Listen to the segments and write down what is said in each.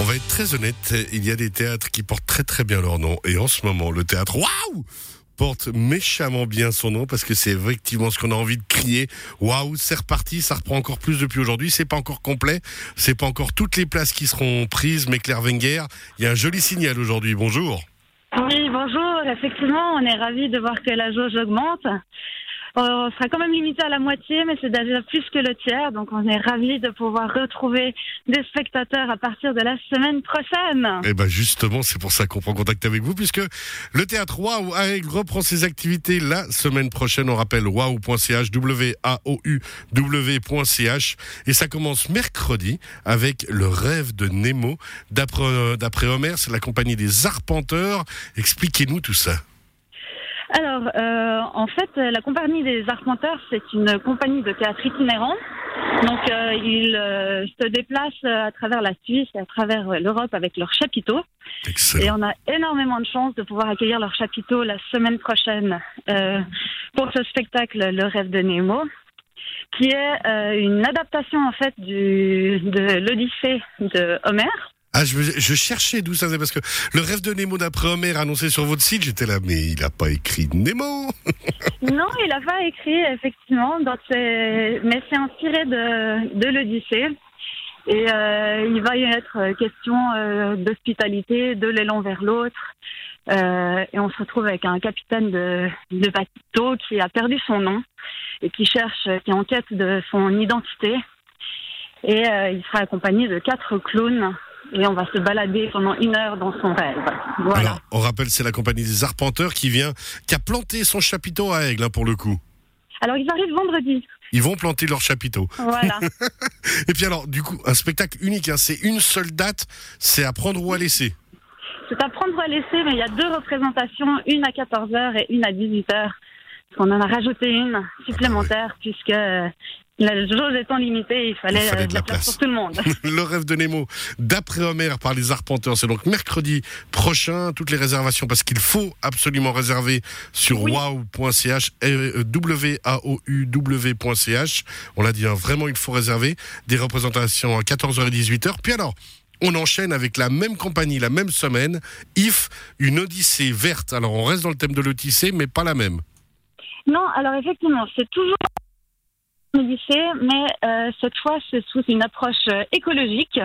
On va être très honnête, il y a des théâtres qui portent très très bien leur nom. Et en ce moment, le théâtre Waouh porte méchamment bien son nom parce que c'est effectivement ce qu'on a envie de crier. Waouh, c'est reparti, ça reprend encore plus depuis aujourd'hui. C'est pas encore complet, c'est pas encore toutes les places qui seront prises, mais Claire Wenger, il y a un joli signal aujourd'hui. Bonjour. Oui, bonjour. Effectivement, on est ravis de voir que la jauge augmente. On sera quand même limité à la moitié, mais c'est déjà plus que le tiers. Donc, on est ravis de pouvoir retrouver des spectateurs à partir de la semaine prochaine. Et ben justement, c'est pour ça qu'on prend contact avec vous, puisque le théâtre Waouh reprend ses activités la semaine prochaine. On rappelle waouh.ch, W-A-O-U-W.ch. Et ça commence mercredi avec le rêve de Nemo. D'après Homer, c'est la compagnie des Arpenteurs. Expliquez-nous tout ça. Alors, euh, en fait, la compagnie des Arpenteurs, c'est une compagnie de théâtre itinérant. Donc, euh, ils euh, se déplacent à travers la Suisse et à travers l'Europe avec leur chapiteau. Et on a énormément de chance de pouvoir accueillir leur chapiteau la semaine prochaine pour ce spectacle Le rêve de Nemo, qui est une adaptation en fait du, de l'Odyssée de Homère. Ah, je, cherchais d'où ça venait parce que le rêve de Nemo d'après Homer annoncé sur votre site, j'étais là, mais il n'a pas écrit Nemo. non, il n'a pas écrit effectivement, mais c'est inspiré de, de l'Odyssée. Et euh, il va y être question euh, d'hospitalité, de l'élan vers l'autre. Euh, et on se retrouve avec un capitaine de, de bateau qui a perdu son nom et qui cherche, qui est en quête de son identité. Et euh, il sera accompagné de quatre clowns et on va se balader pendant une heure dans son rêve. Voilà. Alors, on rappelle, c'est la compagnie des Arpenteurs qui vient, qui a planté son chapiteau à Aigle, hein, pour le coup. Alors, ils arrivent vendredi. Ils vont planter leur chapiteau. Voilà. et puis alors, du coup, un spectacle unique, hein, c'est une seule date, c'est à prendre ou à laisser. C'est à prendre ou à laisser, mais il y a deux représentations, une à 14h et une à 18h. On en a rajouté une supplémentaire puisque la jauge étant limitée, il fallait, il fallait de la, place. pour tout le monde. le rêve de Nemo, d'après Homer par les Arpenteurs, c'est donc mercredi prochain. Toutes les réservations, parce qu'il faut absolument réserver sur wow.ch, W-A-O-U-W.ch. On l'a dit, hein, vraiment, il faut réserver des représentations à 14h et 18h. Puis alors, on enchaîne avec la même compagnie, la même semaine, IF, une Odyssée verte. Alors, on reste dans le thème de l'Odyssée, mais pas la même. Non, alors effectivement, c'est toujours lycée, mais euh, cette fois c'est sous une approche euh, écologique,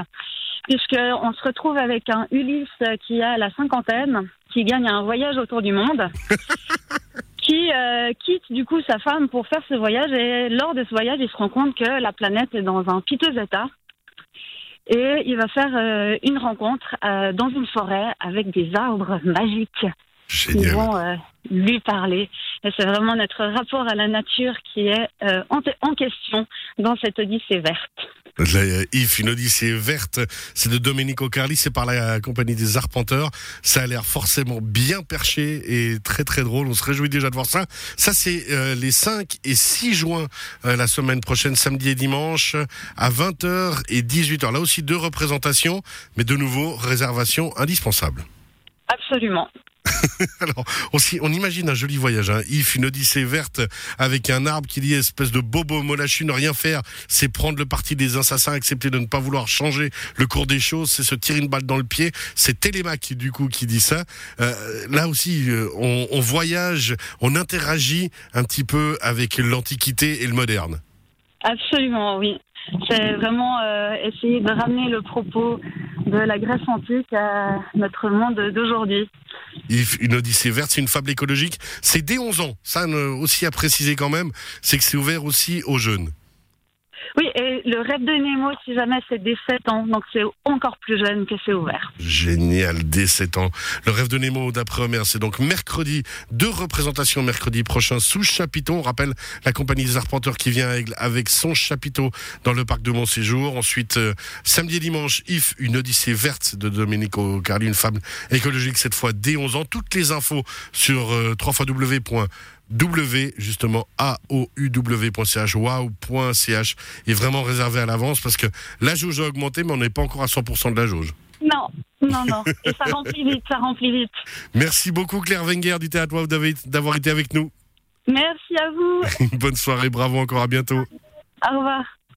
puisqu'on se retrouve avec un Ulysse qui a la cinquantaine, qui gagne un voyage autour du monde, qui euh, quitte du coup sa femme pour faire ce voyage, et lors de ce voyage, il se rend compte que la planète est dans un piteux état. Et il va faire une rencontre dans une forêt avec des arbres magiques Génial. qui vont lui parler. Et c'est vraiment notre rapport à la nature qui est euh, en, question dans cette Odyssée verte. Yves, une Odyssée verte, c'est de Domenico Carli, c'est par la compagnie des Arpenteurs. Ça a l'air forcément bien perché et très très drôle. On se réjouit déjà de voir ça. Ça, c'est euh, les 5 et 6 juin, euh, la semaine prochaine, samedi et dimanche, à 20h et 18h. Là aussi, deux représentations, mais de nouveau, réservation indispensable. Absolument. Alors, on, on, imagine un joli voyage, hein. If, une odyssée verte avec un arbre qui dit espèce de bobo molachu, ne rien faire, c'est prendre le parti des assassins, accepter de ne pas vouloir changer le cours des choses, c'est se tirer une balle dans le pied. C'est Télémac, du coup, qui dit ça. Euh, là aussi, euh, on, on voyage, on interagit un petit peu avec l'Antiquité et le moderne. Absolument, oui. C'est vraiment euh, essayer de ramener le propos de la Grèce antique à notre monde d'aujourd'hui. Une Odyssée verte, c'est une fable écologique. C'est dès 11 ans. Ça aussi à préciser quand même, c'est que c'est ouvert aussi aux jeunes. Oui, et le rêve de Nemo, si jamais c'est dès 7 ans, donc c'est encore plus jeune que c'est ouvert. Génial, dès 7 ans. Le rêve de Nemo d'après Homer, c'est donc mercredi, deux représentations mercredi prochain sous chapiteau. On rappelle la compagnie des arpenteurs qui vient avec son chapiteau dans le parc de Montséjour. Ensuite, euh, samedi et dimanche, If, une odyssée verte de Domenico Carli, une femme écologique cette fois dès 11 ans. Toutes les infos sur euh, www W, justement, A-O-U-W.ch, wow.ch, est vraiment réservé à l'avance parce que la jauge a augmenté, mais on n'est pas encore à 100% de la jauge. Non, non, non. Et ça remplit vite, ça remplit vite. Merci beaucoup, Claire Wenger du Théâtre Wow d'avoir été avec nous. Merci à vous. Bonne soirée, bravo encore, à bientôt. Au revoir.